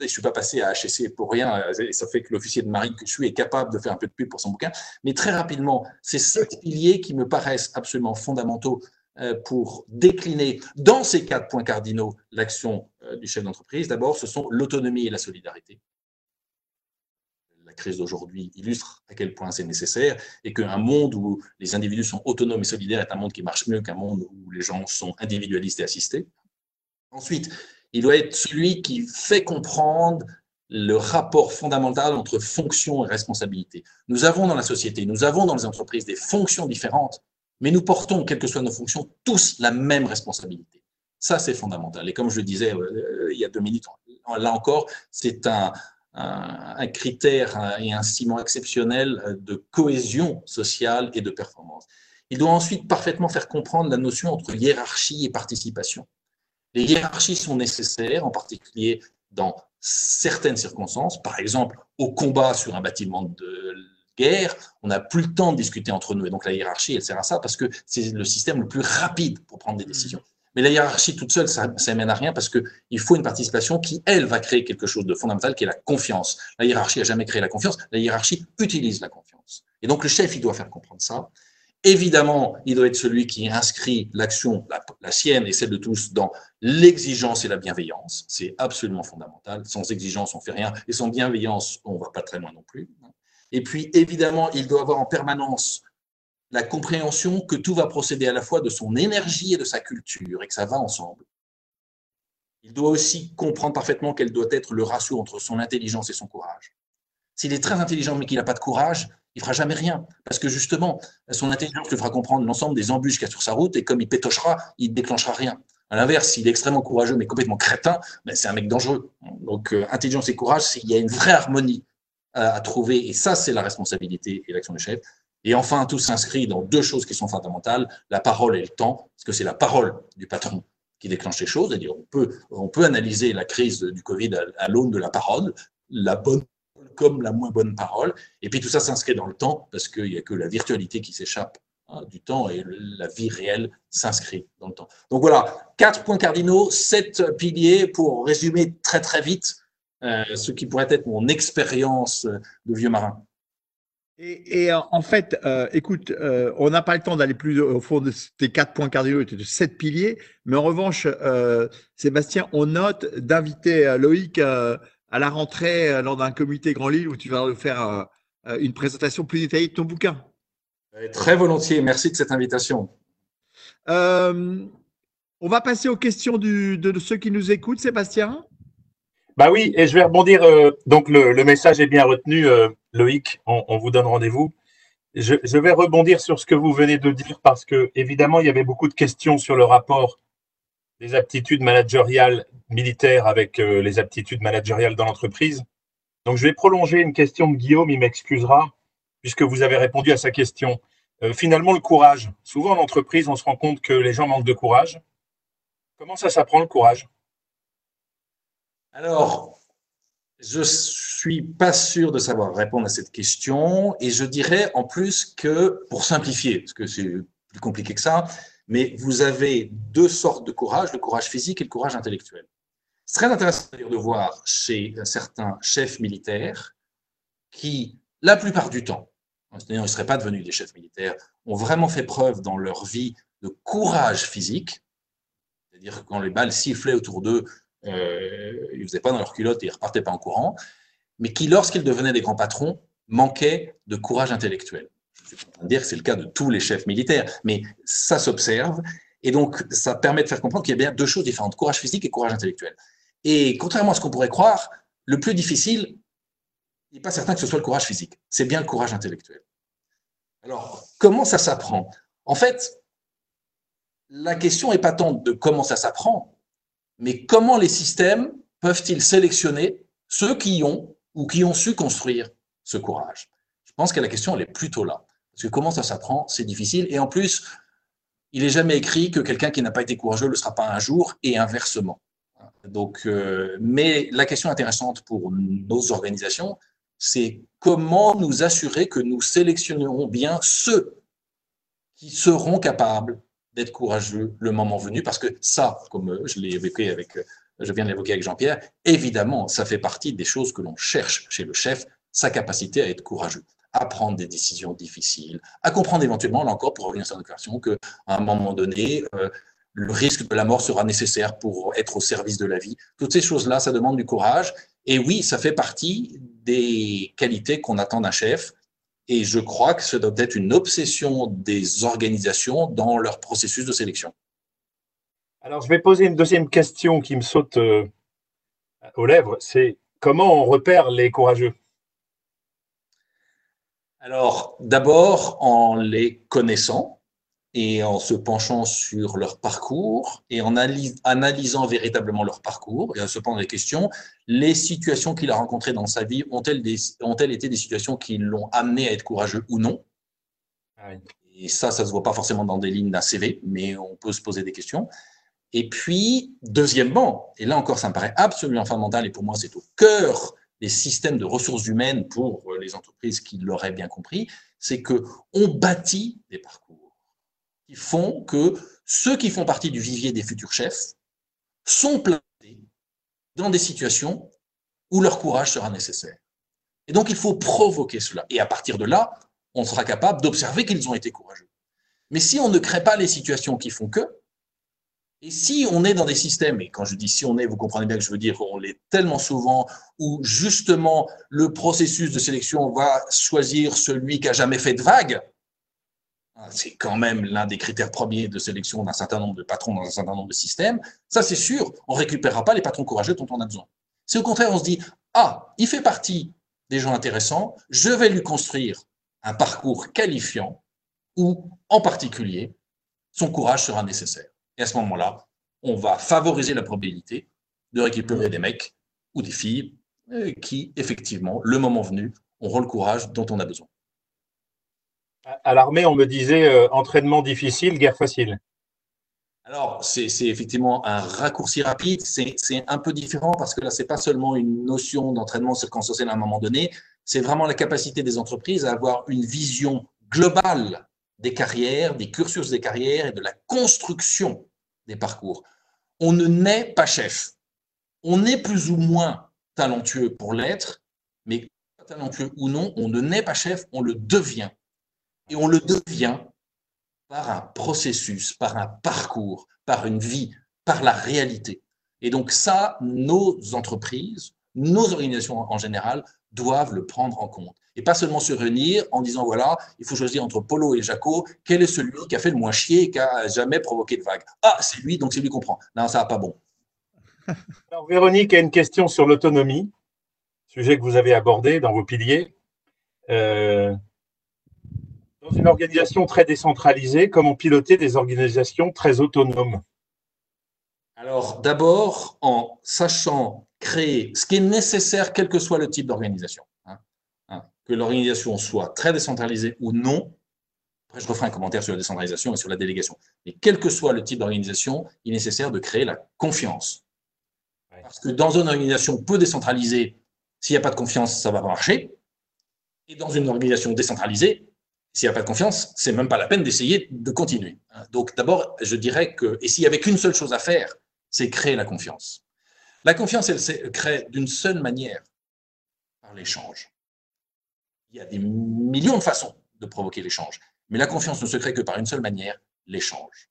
Speaker 3: je ne suis pas passé à HSC pour rien. Ça fait que l'officier de marine que je suis est capable de faire un peu de pub pour son bouquin. Mais très rapidement, ces sept piliers qui me paraissent absolument fondamentaux euh, pour décliner dans ces quatre points cardinaux l'action du chef d'entreprise. D'abord, ce sont l'autonomie et la solidarité crise d'aujourd'hui illustre à quel point c'est nécessaire et qu'un monde où les individus sont autonomes et solidaires est un monde qui marche mieux qu'un monde où les gens sont individualistes et assistés. Ensuite, il doit être celui qui fait comprendre le rapport fondamental entre fonction et responsabilité. Nous avons dans la société, nous avons dans les entreprises des fonctions différentes, mais nous portons, quelles que soient nos fonctions, tous la même responsabilité. Ça, c'est fondamental. Et comme je le disais euh, il y a deux minutes, là encore, c'est un, un, critère et un ciment exceptionnel de cohésion sociale et de performance. Il doit ensuite parfaitement faire comprendre la notion entre hiérarchie et participation. Les hiérarchies sont nécessaires, en particulier dans certaines circonstances. Par exemple, au combat sur un bâtiment de guerre, on n'a plus le temps de discuter entre nous. Et donc la hiérarchie, elle sert à ça parce que c'est le système le plus rapide pour prendre des mmh. décisions. Mais la hiérarchie toute seule, ça ne mène à rien parce qu'il faut une participation qui, elle, va créer quelque chose de fondamental qui est la confiance. La hiérarchie n'a jamais créé la confiance, la hiérarchie utilise la confiance. Et donc le chef, il doit faire comprendre ça. Évidemment, il doit être celui qui inscrit l'action, la, sienne et celle de tous, dans l'exigence et la bienveillance. C'est absolument fondamental. Sans exigence, on fait rien. Et sans bienveillance, on ne va pas très loin non plus. Et puis, évidemment, il doit avoir en permanence la compréhension que tout va procéder à la fois de son énergie et de sa culture et que ça va ensemble. Il doit aussi comprendre parfaitement quel doit être le ratio entre son intelligence et son courage. S'il est très intelligent mais qu'il n'a pas de courage, il fera jamais rien. Parce que justement, son intelligence lui fera comprendre l'ensemble des embûches qu'il y a sur sa route et comme il pétochera, il ne déclenchera rien. À l'inverse, s'il est extrêmement courageux mais complètement crétin, ben c'est un mec dangereux. Donc, euh, intelligence et courage, il y a une vraie harmonie à, à trouver et ça, c'est la responsabilité et l'action du chef. Et enfin, tout s'inscrit dans deux choses qui sont fondamentales, la parole et le temps, parce que c'est la parole du patron qui déclenche les choses. C'est-à-dire, on peut, on peut analyser la crise du Covid à, l'aune de la parole, la bonne comme la moins bonne parole. Et puis tout ça s'inscrit dans le temps, parce qu'il n'y a que la virtualité qui s'échappe hein, du temps et la vie réelle s'inscrit dans le temps. Donc voilà, quatre points cardinaux, sept piliers pour résumer très très vite euh, ce qui pourrait être mon expérience de vieux marin.
Speaker 2: Et, en fait, euh, écoute, euh, on n'a pas le temps d'aller plus au fond de tes quatre points cardinaux et de sept piliers, mais en revanche, euh, Sébastien, on note d'inviter Loïc à la rentrée lors d'un comité Grand Lille où tu vas nous faire une présentation plus détaillée de ton bouquin.
Speaker 3: Très volontiers, merci de cette invitation.
Speaker 2: on va passer aux questions de ceux qui nous écoutent, Sébastien.
Speaker 4: Bah oui, et je vais rebondir. donc le, message est bien retenu. Loïc, on, vous donne rendez-vous. Je, vais rebondir sur ce que vous venez de dire parce que, évidemment, il y avait beaucoup de questions sur le rapport des aptitudes managériales militaires avec euh, les aptitudes managériales dans l'entreprise. Donc, je vais prolonger une question de Guillaume, il m'excusera, puisque vous avez répondu à sa question. Euh, finalement, le courage. Souvent, en entreprise, on se rend compte que les gens manquent de courage. Comment ça s'apprend le courage?
Speaker 3: Alors, je suis pas sûr de savoir répondre à cette question et je dirais en plus que, pour simplifier, parce que c'est plus compliqué que ça, mais vous avez deux sortes de courage, le courage physique et le courage intellectuel. C'est très intéressant de voir chez certains chefs militaires qui, la plupart du temps, ils ne seraient pas devenus des chefs militaires, ont vraiment fait preuve dans leur vie de courage physique, c'est-à-dire que quand les balles sifflaient autour d'eux, euh, ils ne faisaient pas dans leur culotte et ils ne repartaient pas en courant, mais qui, lorsqu'ils devenaient des grands patrons, manquaient de courage intellectuel. Dire que c'est le cas de tous les chefs militaires, mais ça s'observe. Et donc, ça permet de faire comprendre qu'il y a bien deux choses différentes, courage physique et courage intellectuel. Et contrairement à ce qu'on pourrait croire, le plus difficile, il n'est pas certain que ce soit le courage physique, c'est bien le courage intellectuel. Alors, comment ça s'apprend? En fait, la question n'est pas tant de comment ça s'apprend, mais comment les systèmes peuvent-ils sélectionner ceux qui ont ou qui ont su construire ce courage? Je pense que la question, elle est plutôt là. Parce que comment ça s'apprend, c'est difficile. Et en plus, il n'est jamais écrit que quelqu'un qui n'a pas été courageux ne le sera pas un jour, et inversement. Donc, euh, mais la question intéressante pour nos organisations, c'est comment nous assurer que nous sélectionnerons bien ceux qui seront capables d'être courageux le moment venu, parce que ça, comme je je viens de l'évoquer avec Jean-Pierre, évidemment, ça fait partie des choses que l'on cherche chez le chef, sa capacité à être courageux, à prendre des décisions difficiles, à comprendre éventuellement, là encore, pour revenir sur question, qu'à un moment donné, euh, le risque de la mort sera nécessaire pour être au service de la vie. Toutes ces choses-là, ça demande du courage. Et oui, ça fait partie des qualités qu'on attend d'un chef. Et je crois que ce doit être une obsession des organisations dans leur processus de sélection.
Speaker 4: Alors, je vais poser une deuxième question qui me saute euh, aux lèvres. C'est comment on repère les courageux?
Speaker 3: Alors, d'abord en les connaissant, et en se penchant sur leur parcours et en analysant véritablement leur parcours et en se posant des questions, les situations qu'il a rencontrées dans sa vie ont-elles, ont été des situations qui l'ont amené à être courageux ou non? Ah Et ça, ça ne se voit pas forcément dans des lignes d'un CV, mais on peut se poser des questions. Et puis, deuxièmement, et là encore, ça me paraît absolument fondamental, et pour moi, c'est au cœur des systèmes de ressources humaines pour les entreprises qui l'auraient bien compris, c'est que on bâtit des parcours qui font que ceux qui font partie du vivier des futurs chefs sont placés dans des situations où leur courage sera nécessaire. Et donc, il faut provoquer cela. Et à partir de là, on sera capable d'observer qu'ils ont été courageux. Mais si on ne crée pas les situations qui font que, et si on est dans des systèmes, et quand je dis si on est, vous comprenez bien que je veux dire on l'est tellement souvent, où justement le processus de sélection va choisir celui qui a jamais fait de vague, ah, c'est quand même l'un des critères premiers de sélection d'un certain nombre de patrons dans un certain nombre de systèmes. Ça, c'est sûr, on ne récupérera pas les patrons courageux dont on a besoin. C'est au contraire, on se dit, ah, il fait partie des gens intéressants, je vais lui construire un parcours qualifiant où, en particulier, son courage sera nécessaire. Et à ce moment-là, on va favoriser la probabilité de récupérer des mecs ou des filles euh, qui, effectivement, le moment venu, auront le courage dont on a besoin.
Speaker 4: À l'armée, on me disait euh, entraînement difficile, guerre facile.
Speaker 3: Alors, c'est effectivement un raccourci rapide. C'est un peu différent parce que là, c'est pas seulement une notion d'entraînement circonstanciel à un moment donné. C'est vraiment la capacité des entreprises à avoir une vision globale des carrières, des cursus des carrières et de la construction des parcours. On ne naît pas chef. On est plus ou moins talentueux pour l'être, mais talentueux ou non, on ne naît pas chef, on le devient. Et on le devient par un processus, par un parcours, par une vie, par la réalité. Et donc ça, nos entreprises, nos organisations en général doivent le prendre en compte. Et pas seulement se réunir en disant, voilà, il faut choisir entre Polo et Jaco, quel est celui qui a fait le moins chier et qui a jamais provoqué de vague Ah, c'est lui, donc c'est lui qu'on prend. Non, ça va pas bon.
Speaker 4: Alors, Véronique a une question sur l'autonomie, sujet que vous avez abordé dans vos piliers. Euh, dans une organisation très décentralisée, comment piloter des organisations très autonomes?
Speaker 3: Alors, d'abord, en sachant créer ce qui est nécessaire, quel que soit le type d'organisation. Que l'organisation soit très décentralisée ou non. Après, je referai un commentaire sur la décentralisation et sur la délégation. Mais quel que soit le type d'organisation, il est nécessaire de créer la confiance. Parce que dans une organisation peu décentralisée, s'il n'y a pas de confiance, ça ne va pas marcher. Et dans une organisation décentralisée, s'il n'y a pas de confiance, c'est même pas la peine d'essayer de continuer. Hein. Donc d'abord, je dirais que, et s'il n'y avait qu'une seule chose à faire, c'est créer la confiance. La confiance, elle se crée d'une seule manière, par l'échange. Il y a des millions de façons de provoquer l'échange, mais la confiance ne se crée que par une seule manière, l'échange.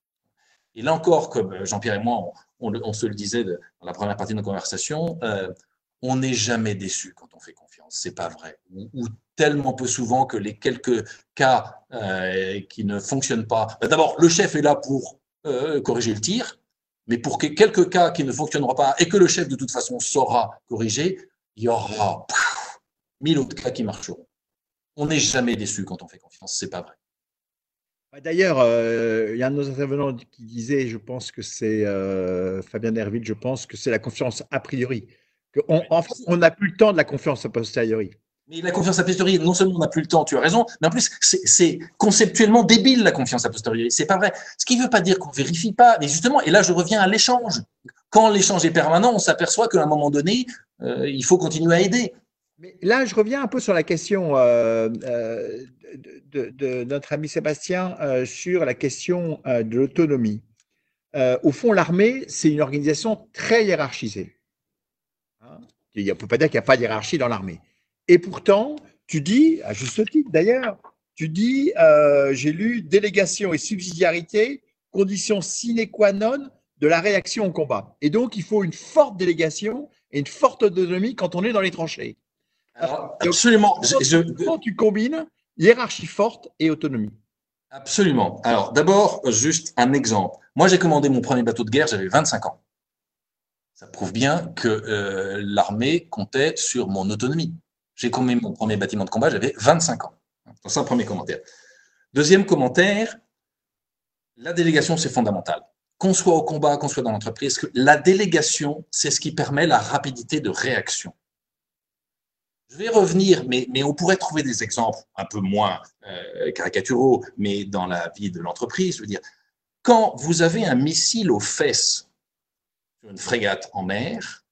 Speaker 3: Et là encore, comme Jean-Pierre et moi, on, se le disait dans la première partie de nos conversations, euh, on n'est jamais déçu quand on fait confiance. C'est pas vrai. Ou, tellement peu souvent que les quelques cas euh, qui ne fonctionnent pas. D'abord, le chef est là pour euh, corriger le tir, mais pour quelques cas qui ne fonctionneront pas et que le chef de toute façon saura corriger, il y aura mille autres cas qui marcheront. On n'est jamais déçu quand on fait confiance. C'est pas vrai.
Speaker 2: Bah, d'ailleurs, euh, il y a un de nos intervenants qui disait, je pense que c'est Fabien Derville, je pense que c'est la confiance a priori on n'a plus le temps de la confiance a posteriori.
Speaker 3: Mais la confiance a posteriori, non seulement on n'a plus le temps, tu as raison, mais en plus, c'est conceptuellement débile la confiance a posteriori. C'est pas vrai. Ce qui ne veut pas dire qu'on vérifie pas. Mais justement, et là, je reviens à l'échange. Quand l'échange est permanent, on s'aperçoit qu'à un moment donné, euh, il faut continuer à aider.
Speaker 2: Là, je reviens un peu sur la question euh, euh, de, notre ami Sébastien sur la question de l'autonomie. au fond, l'armée, c'est une organisation très hiérarchisée. On ne peut pas dire qu'il n'y a pas hiérarchie dans l'armée. Et pourtant, tu dis, à juste titre d'ailleurs, tu dis, euh, j'ai lu délégation et subsidiarité, condition sine qua non de la réaction au combat. Et donc, il faut une forte délégation et une forte autonomie quand on est dans les tranchées.
Speaker 3: Absolument.
Speaker 2: Comment tu combines hiérarchie forte et autonomie
Speaker 3: Absolument. Alors, d'abord, juste un exemple. Moi, j'ai commandé mon premier bateau de guerre, j'avais 25 ans. Ça prouve bien que euh, l'armée comptait sur mon autonomie. J'ai commis mon premier bâtiment de combat, j'avais 25 ans. C'est un premier commentaire. Deuxième commentaire, la délégation, c'est fondamental. Qu'on soit au combat, qu'on soit dans l'entreprise, la délégation, c'est ce qui permet la rapidité de réaction. Je vais revenir, mais, on pourrait trouver des exemples un peu moins euh, caricaturaux, mais dans la vie de l'entreprise. Je veux dire, quand vous avez un missile aux fesses sur une frégate en mer,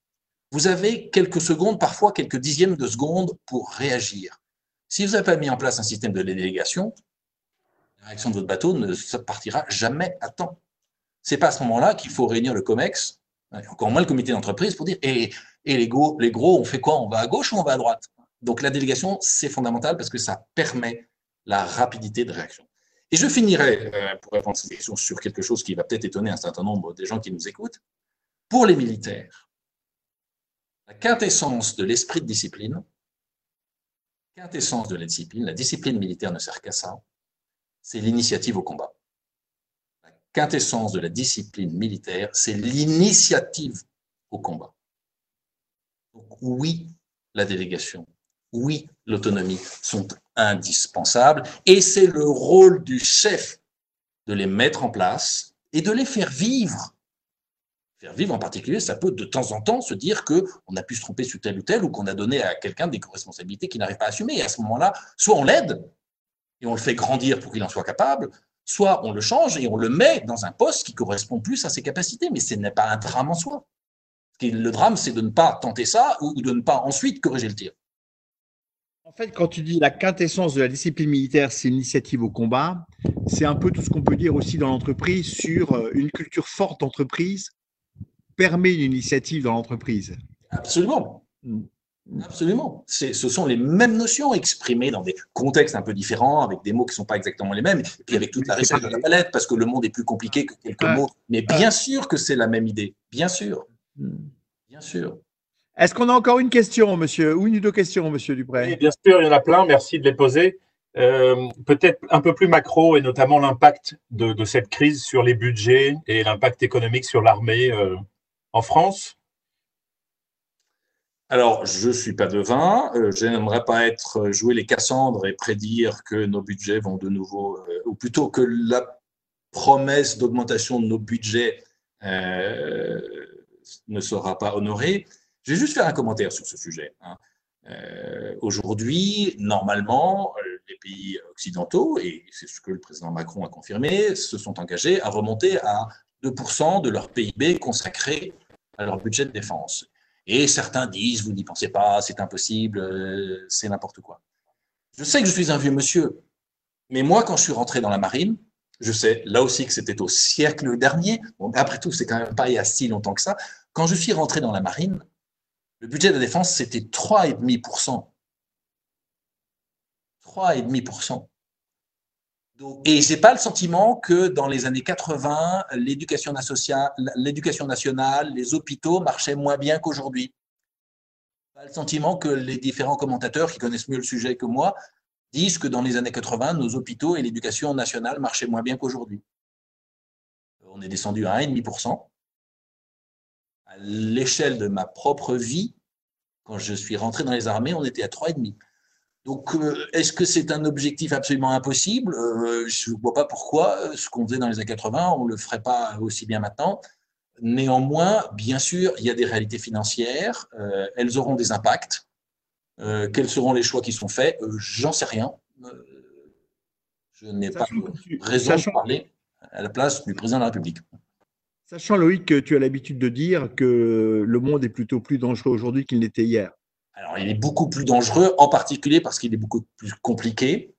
Speaker 3: vous avez quelques secondes, parfois quelques dixièmes de secondes pour réagir. Si vous n'avez pas mis en place un système de délégation, la réaction de votre bateau ne partira jamais à temps. C'est pas à ce moment-là qu'il faut réunir le COMEX, encore moins le comité d'entreprise, pour dire et, les, gros, les gros, on fait quoi? On va à gauche ou on va à droite? Donc la délégation, c'est fondamental parce que ça permet la rapidité de réaction. Et je finirai, euh, pour répondre à cette question, sur quelque chose qui va peut-être étonner un certain nombre des gens qui nous écoutent. Pour les militaires, la quintessence de l'esprit de discipline, quintessence de la discipline, la discipline militaire ne sert qu'à ça, c'est l'initiative au combat. La quintessence de la discipline militaire, c'est l'initiative au combat. Donc oui, la délégation, oui, l'autonomie sont indispensables et c'est le rôle du chef de les mettre en place et de les faire vivre Faire vivre en particulier, ça peut de temps en temps se dire qu'on a pu se tromper sur tel ou tel ou qu'on a donné à quelqu'un des responsabilités qu'il n'arrive pas à assumer. Et à ce moment-là, soit on l'aide et on le fait grandir pour qu'il en soit capable, soit on le change et on le met dans un poste qui correspond plus à ses capacités. Mais ce n'est pas un drame en soi. Le drame, c'est de ne pas tenter ça ou de ne pas ensuite corriger le tir.
Speaker 2: En fait, quand tu dis la quintessence de la discipline militaire, c'est l'initiative au combat, c'est un peu tout ce qu'on peut dire aussi dans l'entreprise sur euh, une culture forte d'entreprise permet une initiative dans l'entreprise.
Speaker 3: Absolument. Mm. Absolument. Ce sont les mêmes notions exprimées dans des contextes un peu différents, avec des mots qui ne sont pas exactement les mêmes, et puis avec toute la richesse de la palette, parce que le monde est plus compliqué que quelques mots. Mais bien sûr que c'est la même idée. Bien sûr. Mm. Bien sûr.
Speaker 2: Est-ce qu'on a encore une question, monsieur, ou une ou deux questions, monsieur Dupré?
Speaker 4: Oui, Bien sûr, il y en a plein. Merci de les poser. Euh, peut-être un peu plus macro, et notamment l'impact de, cette crise sur les budgets et l'impact économique sur l'armée. Euh, en France
Speaker 3: alors, je ne suis pas devin, euh, je n'aimerais pas être jouer les Cassandres et prédire que nos budgets vont de nouveau, euh, ou plutôt que la promesse d'augmentation de nos budgets ne sera pas honorée. Je vais juste faire un commentaire sur ce sujet. Hein. Aujourd'hui, normalement, les pays occidentaux, et c'est ce que le président Macron a confirmé, se sont engagés à remonter à 2% de leur PIB consacré à leur budget de défense. Et certains disent, vous n'y pensez pas, c'est impossible, euh, c'est n'importe quoi. Je sais que je suis un vieux monsieur, mais moi, quand je suis rentré dans la marine, je sais là aussi que c'était au siècle dernier, après tout, c'est quand même pas il y a si longtemps que ça. Quand je suis rentré dans la marine, le budget de défense, c'était 3,5%. 3,5%. Et je n'ai pas le sentiment que dans les années 80, l'éducation nationale, les hôpitaux marchaient moins bien qu'aujourd'hui. Pas le sentiment que les différents commentateurs qui connaissent mieux le sujet que moi disent que dans les années 80, nos hôpitaux et l'éducation nationale marchaient moins bien qu'aujourd'hui. On est descendu à 1,5%. À l'échelle de ma propre vie, quand je suis rentré dans les armées, on était à 3,5%. Donc, euh, est-ce que c'est un objectif absolument impossible? Euh, Je ne vois pas pourquoi euh, ce qu'on faisait dans les années 80, on ne le ferait pas aussi bien maintenant. Néanmoins, bien sûr, il y a des réalités financières, elles auront des impacts. Quels seront les choix qui sont faits J'en sais rien. je n'ai pas raison de parler à la place du président de la République.
Speaker 2: Sachant, Loïc, que tu as l'habitude de dire que le monde est plutôt plus dangereux aujourd'hui qu'il n'était hier.
Speaker 3: Alors, il est beaucoup plus dangereux, en particulier parce qu'il est beaucoup plus compliqué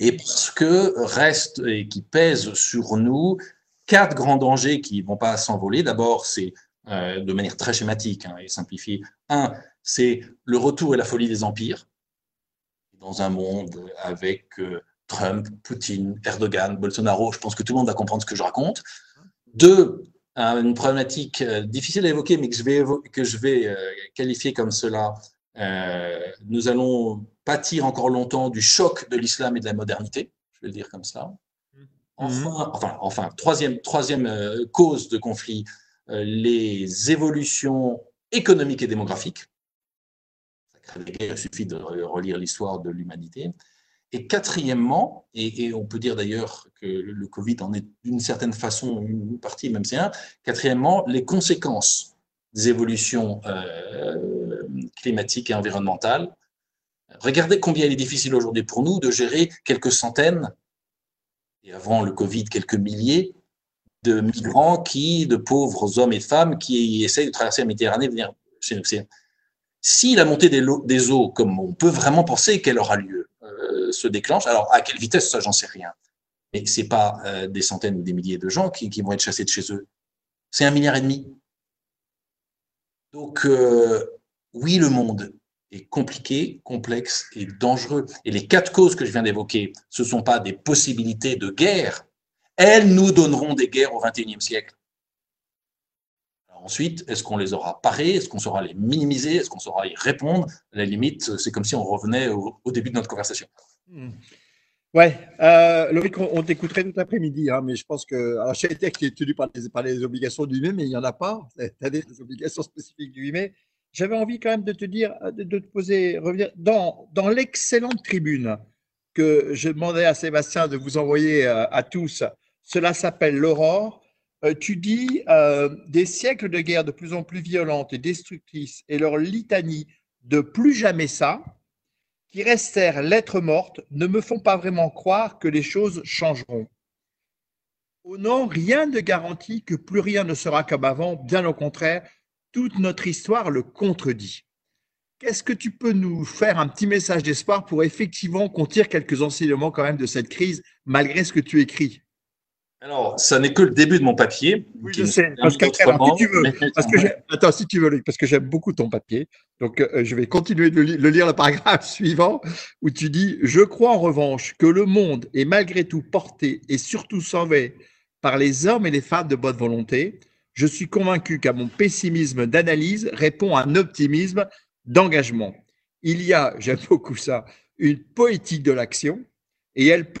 Speaker 3: et parce que reste et qui pèse sur nous quatre grands dangers qui ne vont pas s'envoler. D'abord, c'est euh, de manière très schématique hein, et simplifiée. Un, c'est le retour et la folie des empires dans un monde avec euh, Trump, Poutine, Erdogan, Bolsonaro. Je pense que tout le monde va comprendre ce que je raconte. Deux, une problématique euh, difficile à évoquer, mais que je vais, que je vais qualifier comme cela, euh, nous allons pâtir encore longtemps du choc de l'islam et de la modernité, je vais le dire comme ça. Mhm. Enfin, enfin, enfin troisième, troisième euh, cause de conflit, euh, les évolutions économiques et démographiques. Il suffit de relire l'histoire de l'humanité. Et quatrièmement, et, on peut dire d'ailleurs que le Covid en est d'une certaine façon une partie, même c'est un, quatrièmement, les conséquences des évolutions climatique et environnementale. Regardez combien il est difficile aujourd'hui pour nous de gérer quelques centaines, et avant le Covid, quelques milliers de migrants qui, de pauvres hommes et femmes qui essayent de traverser la Méditerranée et venir chez nous. Si la montée des, eaux, comme on peut vraiment penser qu'elle aura lieu, euh, se déclenche, alors à quelle vitesse, ça, j'en sais rien. Mais ce n'est pas euh, des centaines ou des milliers de gens qui, vont être chassés de chez eux. C'est un milliard et demi. Donc, euh, oui, le monde est compliqué, complexe et dangereux. Et les quatre causes que je viens d'évoquer, ce ne sont pas des possibilités de guerre. Elles nous donneront des guerres au XXIe siècle. Ensuite, est-ce qu'on les aura parées Est-ce qu'on saura les minimiser? Est-ce qu'on saura y répondre? À la limite, c'est comme si on revenait au, début de notre conversation.
Speaker 2: Hmm. Ouais, euh, Loïc, on, t'écouterait tout l'après-midi, hein, mais je pense que. Alors, j'ai été tenu par les, par les obligations du 8 mai, mais il n'y en a pas. Tu as des obligations spécifiques du 8 mai j'avais envie quand même de te dire, de, te poser, revenir dans, dans l'excellente tribune que je demandais à Sébastien de vous envoyer euh, à, tous. Cela s'appelle l'Aurore. Euh, tu dis euh, des siècles de guerre de plus en plus violentes et destructrices et leur litanie de plus jamais ça, qui restèrent lettres mortes, ne me font pas vraiment croire que les choses changeront. Au nom, rien ne garantit que plus rien ne sera comme avant, bien au contraire, toute notre histoire le contredit. Qu'est-ce que tu peux nous faire un petit message d'espoir pour effectivement qu'on quelques enseignements quand même de cette crise, malgré ce que tu écris?
Speaker 3: Alors, ça n'est que le début de mon papier.
Speaker 2: Oui, je sais. Parce que, si tu veux, parce que attends, si tu veux, parce que j'aime beaucoup ton papier. Donc, euh, je vais continuer de le lire le paragraphe suivant où tu dis Je crois en revanche que le monde est malgré tout porté et surtout sauvé par les hommes et les femmes de bonne volonté, je suis convaincu qu'à mon pessimisme d'analyse répond un optimisme d'engagement. Il y a, j'aime beaucoup ça, une poétique de l'action et elle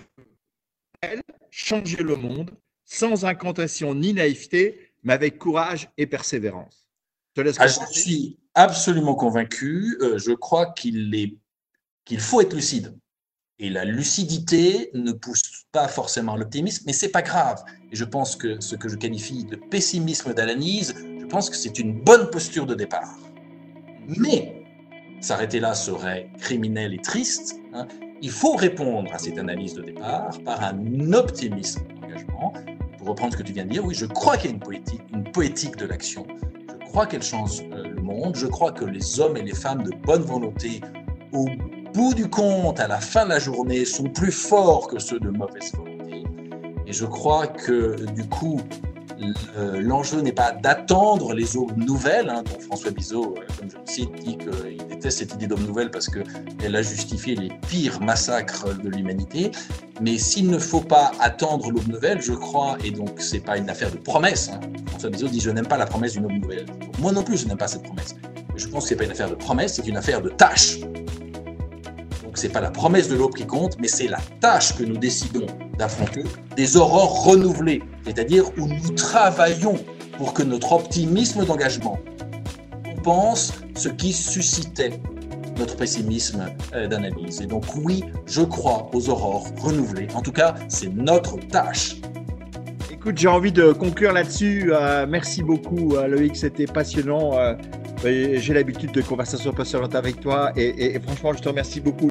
Speaker 2: changer le monde sans incantation ni naïveté, mais avec courage et persévérance.
Speaker 3: Je, ah, je suis absolument convaincu. Euh, je crois qu'il qu'il faut être lucide. Et la lucidité ne pousse pas forcément à l'optimisme, mais c'est pas grave. Et je pense que ce que je qualifie de pessimisme d'analyse, je pense que c'est une bonne posture de départ. Mais s'arrêter là serait criminel et triste. Hein. Il faut répondre à cette analyse de départ par un optimisme d'engagement. Pour reprendre ce que tu viens de dire, oui, je crois qu'il y a une poétique, une poétique de l'action. Je crois qu'elle change euh, le monde. Je crois que les hommes et les femmes de bonne volonté, au bout du compte, à la fin de la journée, sont plus forts que ceux de mauvaise volonté. Et je crois que du coup, l'enjeu n'est pas d'attendre les eaux nouvelles, hein, dont François Bizot, euh, comme je le cite, dit qu'il déteste cette idée d'homme nouvelle parce qu'elle a justifié les pires massacres de l'humanité. Mais s'il ne faut pas attendre l'aube nouvelle, je crois, et donc c'est pas une affaire de promesse. Hein. François Bizot dit je n'aime pas la promesse d'une aube nouvelle. Moi non plus, je n'aime pas cette promesse. je pense que c'est pas une affaire de promesse, c'est une affaire de tâche. Donc c'est pas la promesse de l'aube qui compte, mais c'est la tâche que nous décidons d'affronter, des aurores renouvelées, c'est-à-dire où nous travaillons pour que notre optimisme d'engagement pense ce qui suscitait notre pessimisme euh, d'analyse. Et donc oui, je crois aux aurores renouvelées. En tout cas, c'est notre tâche.
Speaker 2: Écoute, j'ai envie de conclure là-dessus. Euh, merci beaucoup, euh, Loïc, c'était passionnant. J'ai l'habitude de conversations passionnantes avec toi et, franchement, je te remercie beaucoup.